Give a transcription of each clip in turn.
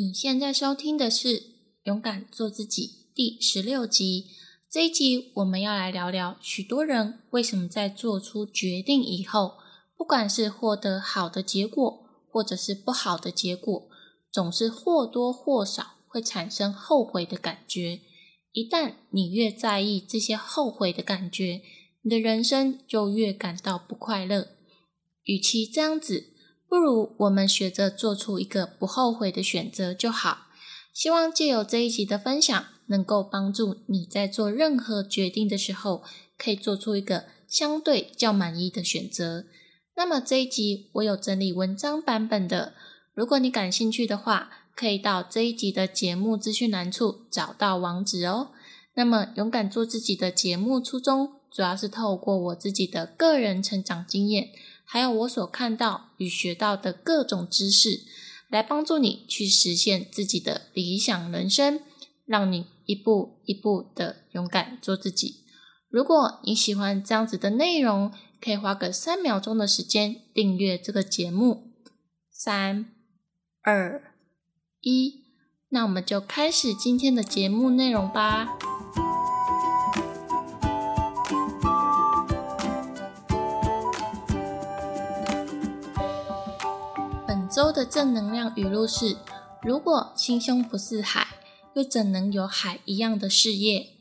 你现在收听的是《勇敢做自己》第十六集。这一集我们要来聊聊，许多人为什么在做出决定以后，不管是获得好的结果，或者是不好的结果，总是或多或少会产生后悔的感觉。一旦你越在意这些后悔的感觉，你的人生就越感到不快乐。与其这样子，不如我们学着做出一个不后悔的选择就好。希望借由这一集的分享，能够帮助你在做任何决定的时候，可以做出一个相对较满意的选择。那么这一集我有整理文章版本的，如果你感兴趣的话，可以到这一集的节目资讯栏处找到网址哦。那么勇敢做自己的节目初衷，主要是透过我自己的个人成长经验。还有我所看到与学到的各种知识，来帮助你去实现自己的理想人生，让你一步一步的勇敢做自己。如果你喜欢这样子的内容，可以花个三秒钟的时间订阅这个节目。三、二、一，那我们就开始今天的节目内容吧。周的正能量语录是：如果心胸不似海，又怎能有海一样的事业？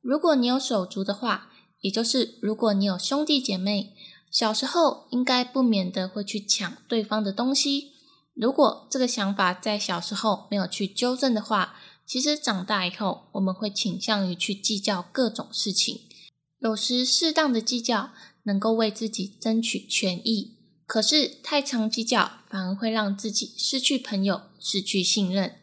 如果你有手足的话，也就是如果你有兄弟姐妹，小时候应该不免的会去抢对方的东西。如果这个想法在小时候没有去纠正的话，其实长大以后我们会倾向于去计较各种事情。有时适当的计较能够为自己争取权益。可是太常计较，反而会让自己失去朋友，失去信任。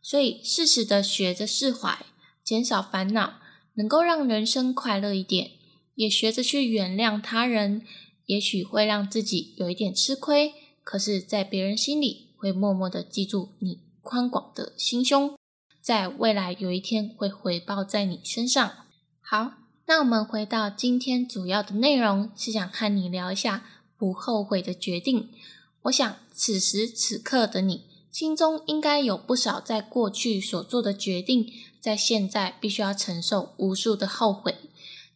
所以适时的学着释怀，减少烦恼，能够让人生快乐一点。也学着去原谅他人，也许会让自己有一点吃亏，可是，在别人心里会默默的记住你宽广的心胸，在未来有一天会回报在你身上。好，那我们回到今天主要的内容，是想和你聊一下。不后悔的决定，我想此时此刻的你心中应该有不少在过去所做的决定，在现在必须要承受无数的后悔。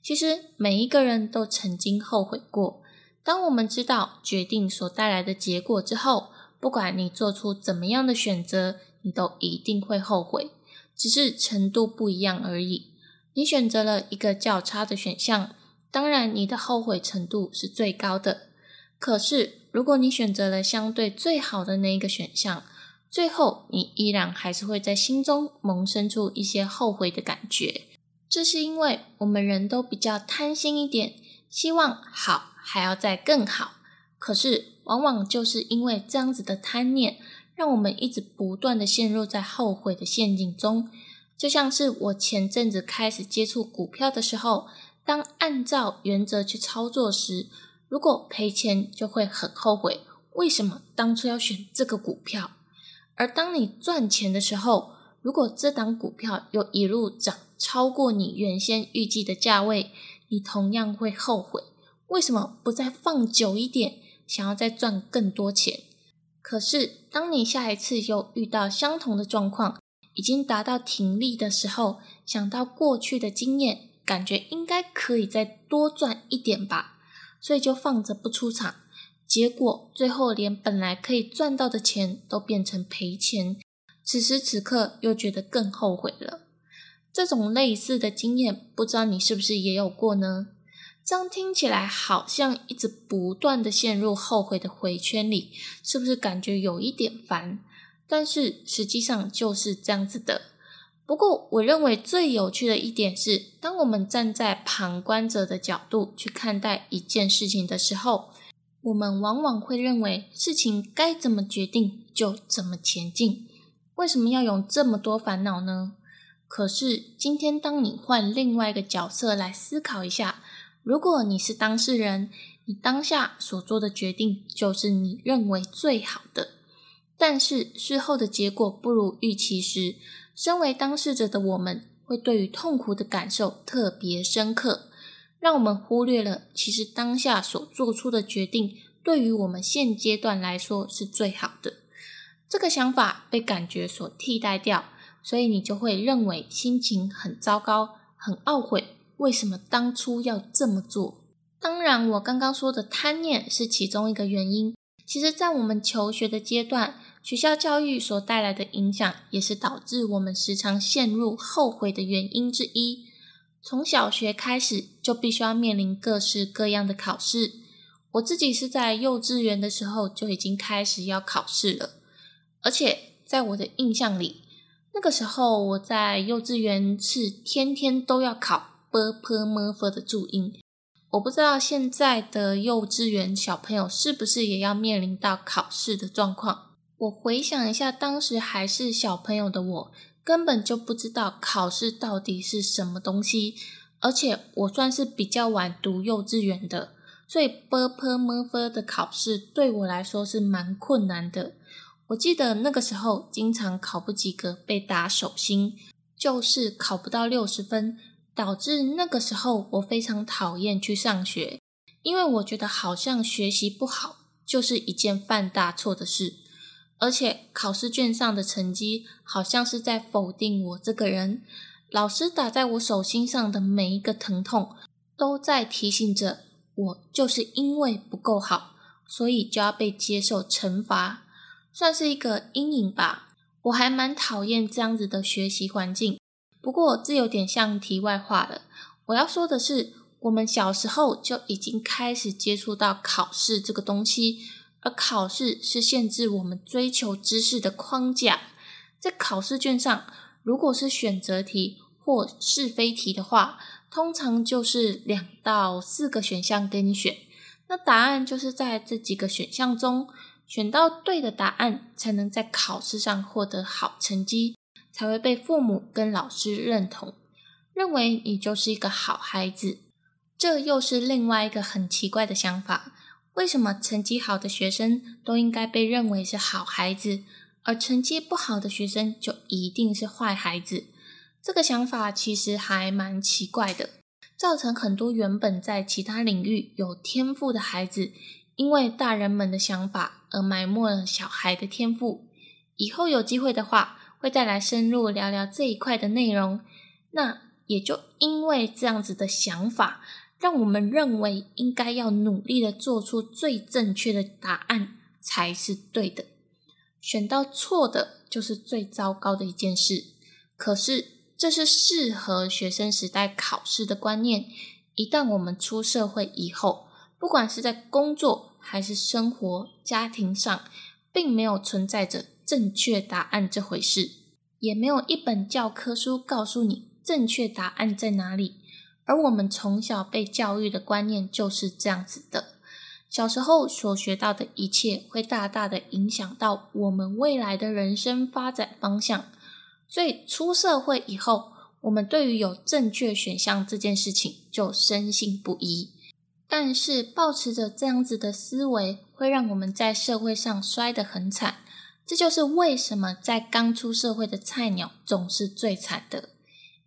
其实每一个人都曾经后悔过。当我们知道决定所带来的结果之后，不管你做出怎么样的选择，你都一定会后悔，只是程度不一样而已。你选择了一个较差的选项，当然你的后悔程度是最高的。可是，如果你选择了相对最好的那一个选项，最后你依然还是会在心中萌生出一些后悔的感觉。这是因为我们人都比较贪心一点，希望好还要再更好。可是，往往就是因为这样子的贪念，让我们一直不断的陷入在后悔的陷阱中。就像是我前阵子开始接触股票的时候，当按照原则去操作时，如果赔钱，就会很后悔，为什么当初要选这个股票？而当你赚钱的时候，如果这档股票又一路涨超过你原先预计的价位，你同样会后悔，为什么不再放久一点，想要再赚更多钱？可是当你下一次又遇到相同的状况，已经达到停利的时候，想到过去的经验，感觉应该可以再多赚一点吧。所以就放着不出场，结果最后连本来可以赚到的钱都变成赔钱。此时此刻又觉得更后悔了。这种类似的经验，不知道你是不是也有过呢？这样听起来好像一直不断的陷入后悔的回圈里，是不是感觉有一点烦？但是实际上就是这样子的。不过，我认为最有趣的一点是，当我们站在旁观者的角度去看待一件事情的时候，我们往往会认为事情该怎么决定就怎么前进。为什么要有这么多烦恼呢？可是今天，当你换另外一个角色来思考一下，如果你是当事人，你当下所做的决定就是你认为最好的，但是事后的结果不如预期时。身为当事者的我们，会对于痛苦的感受特别深刻，让我们忽略了其实当下所做出的决定，对于我们现阶段来说是最好的。这个想法被感觉所替代掉，所以你就会认为心情很糟糕，很懊悔，为什么当初要这么做？当然，我刚刚说的贪念是其中一个原因。其实，在我们求学的阶段，学校教育所带来的影响，也是导致我们时常陷入后悔的原因之一。从小学开始，就必须要面临各式各样的考试。我自己是在幼稚园的时候就已经开始要考试了，而且在我的印象里，那个时候我在幼稚园是天天都要考 b p m f 的注音。我不知道现在的幼稚园小朋友是不是也要面临到考试的状况。我回想一下，当时还是小朋友的我。根本就不知道考试到底是什么东西，而且我算是比较晚读幼稚园的，所以 b p m f 的考试对我来说是蛮困难的。我记得那个时候经常考不及格被打手心，就是考不到六十分，导致那个时候我非常讨厌去上学，因为我觉得好像学习不好就是一件犯大错的事。而且考试卷上的成绩好像是在否定我这个人，老师打在我手心上的每一个疼痛，都在提醒着我，就是因为不够好，所以就要被接受惩罚，算是一个阴影吧。我还蛮讨厌这样子的学习环境。不过这有点像题外话了。我要说的是，我们小时候就已经开始接触到考试这个东西。而考试是限制我们追求知识的框架，在考试卷上，如果是选择题或是非题的话，通常就是两到四个选项给你选，那答案就是在这几个选项中选到对的答案，才能在考试上获得好成绩，才会被父母跟老师认同，认为你就是一个好孩子。这又是另外一个很奇怪的想法。为什么成绩好的学生都应该被认为是好孩子，而成绩不好的学生就一定是坏孩子？这个想法其实还蛮奇怪的，造成很多原本在其他领域有天赋的孩子，因为大人们的想法而埋没了小孩的天赋。以后有机会的话，会再来深入聊聊这一块的内容。那也就因为这样子的想法。让我们认为应该要努力的做出最正确的答案才是对的，选到错的就是最糟糕的一件事。可是这是适合学生时代考试的观念，一旦我们出社会以后，不管是在工作还是生活、家庭上，并没有存在着正确答案这回事，也没有一本教科书告诉你正确答案在哪里。而我们从小被教育的观念就是这样子的，小时候所学到的一切会大大的影响到我们未来的人生发展方向。所以出社会以后，我们对于有正确选项这件事情就深信不疑。但是，保持着这样子的思维，会让我们在社会上摔得很惨。这就是为什么在刚出社会的菜鸟总是最惨的。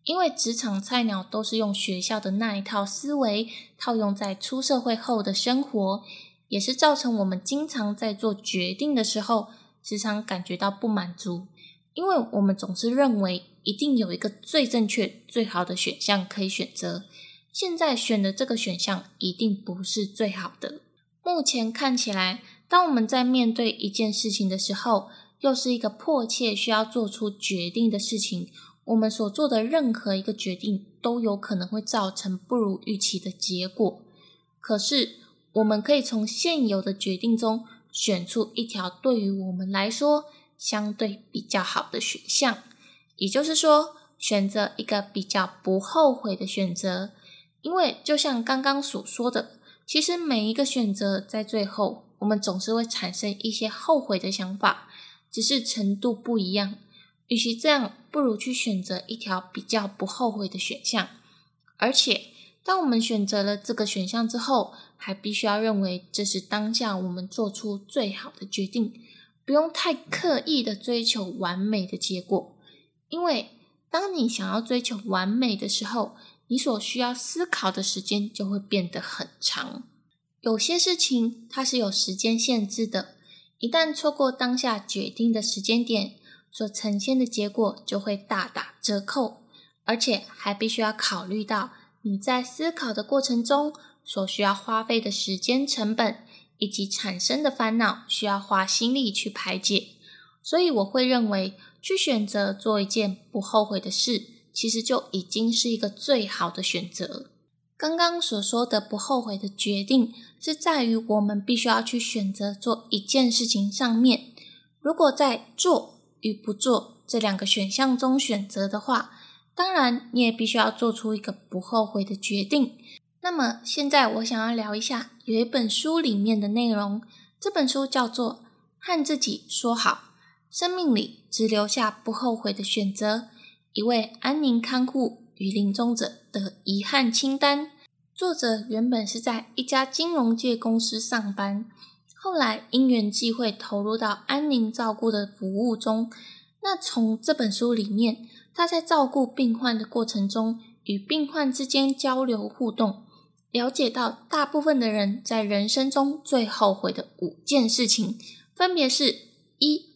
因为职场菜鸟都是用学校的那一套思维套用在出社会后的生活，也是造成我们经常在做决定的时候，时常感觉到不满足。因为我们总是认为一定有一个最正确、最好的选项可以选择，现在选的这个选项一定不是最好的。目前看起来，当我们在面对一件事情的时候，又是一个迫切需要做出决定的事情。我们所做的任何一个决定都有可能会造成不如预期的结果。可是，我们可以从现有的决定中选出一条对于我们来说相对比较好的选项，也就是说，选择一个比较不后悔的选择。因为就像刚刚所说的，其实每一个选择在最后，我们总是会产生一些后悔的想法，只是程度不一样。与其这样，不如去选择一条比较不后悔的选项。而且，当我们选择了这个选项之后，还必须要认为这是当下我们做出最好的决定，不用太刻意的追求完美的结果。因为当你想要追求完美的时候，你所需要思考的时间就会变得很长。有些事情它是有时间限制的。一旦错过当下决定的时间点，所呈现的结果就会大打折扣，而且还必须要考虑到你在思考的过程中所需要花费的时间成本，以及产生的烦恼需要花心力去排解。所以我会认为，去选择做一件不后悔的事，其实就已经是一个最好的选择。刚刚所说的不后悔的决定，是在于我们必须要去选择做一件事情上面。如果在做与不做这两个选项中选择的话，当然你也必须要做出一个不后悔的决定。那么现在我想要聊一下有一本书里面的内容，这本书叫做《和自己说好，生命里只留下不后悔的选择》，一位安宁看护与临终者的遗憾清单。作者原本是在一家金融界公司上班，后来因缘际会投入到安宁照顾的服务中。那从这本书里面，他在照顾病患的过程中，与病患之间交流互动，了解到大部分的人在人生中最后悔的五件事情，分别是：一，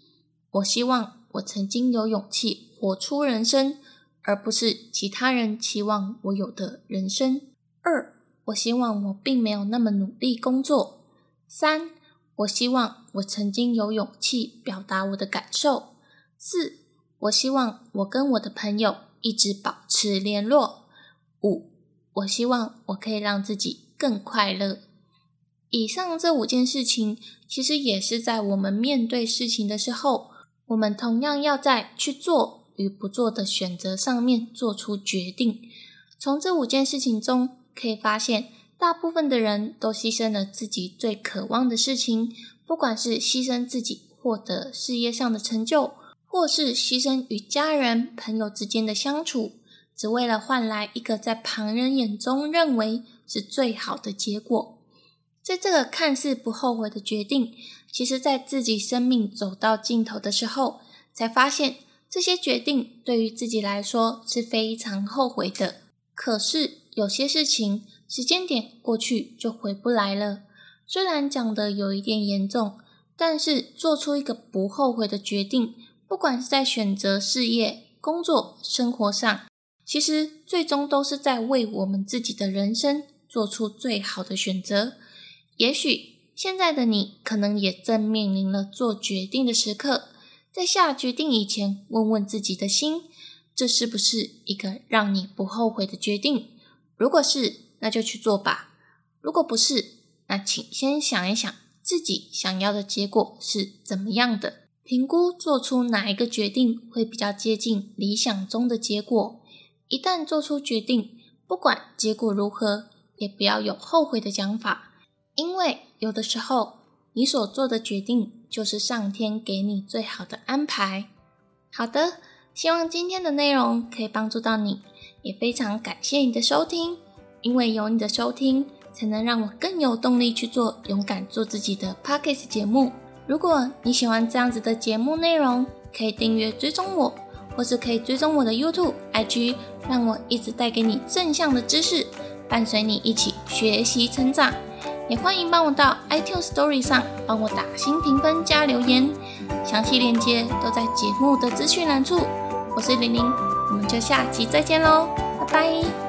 我希望我曾经有勇气活出人生，而不是其他人期望我有的人生。二，我希望我并没有那么努力工作。三，我希望我曾经有勇气表达我的感受。四，我希望我跟我的朋友一直保持联络。五，我希望我可以让自己更快乐。以上这五件事情，其实也是在我们面对事情的时候，我们同样要在去做与不做的选择上面做出决定。从这五件事情中。可以发现，大部分的人都牺牲了自己最渴望的事情，不管是牺牲自己获得事业上的成就，或是牺牲与家人、朋友之间的相处，只为了换来一个在旁人眼中认为是最好的结果。在这个看似不后悔的决定，其实，在自己生命走到尽头的时候，才发现这些决定对于自己来说是非常后悔的。可是。有些事情时间点过去就回不来了。虽然讲的有一点严重，但是做出一个不后悔的决定，不管是在选择事业、工作、生活上，其实最终都是在为我们自己的人生做出最好的选择。也许现在的你可能也正面临了做决定的时刻，在下决定以前，问问自己的心，这是不是一个让你不后悔的决定？如果是，那就去做吧；如果不是，那请先想一想自己想要的结果是怎么样的，评估做出哪一个决定会比较接近理想中的结果。一旦做出决定，不管结果如何，也不要有后悔的想法，因为有的时候你所做的决定就是上天给你最好的安排。好的，希望今天的内容可以帮助到你。也非常感谢你的收听，因为有你的收听，才能让我更有动力去做勇敢做自己的 podcast 节目。如果你喜欢这样子的节目内容，可以订阅追踪我，或是可以追踪我的 YouTube、IG，让我一直带给你正向的知识，伴随你一起学习成长。也欢迎帮我到 iTunes Story 上帮我打新评分加留言，详细链接都在节目的资讯栏处。我是玲玲。我们就下期再见喽，拜拜。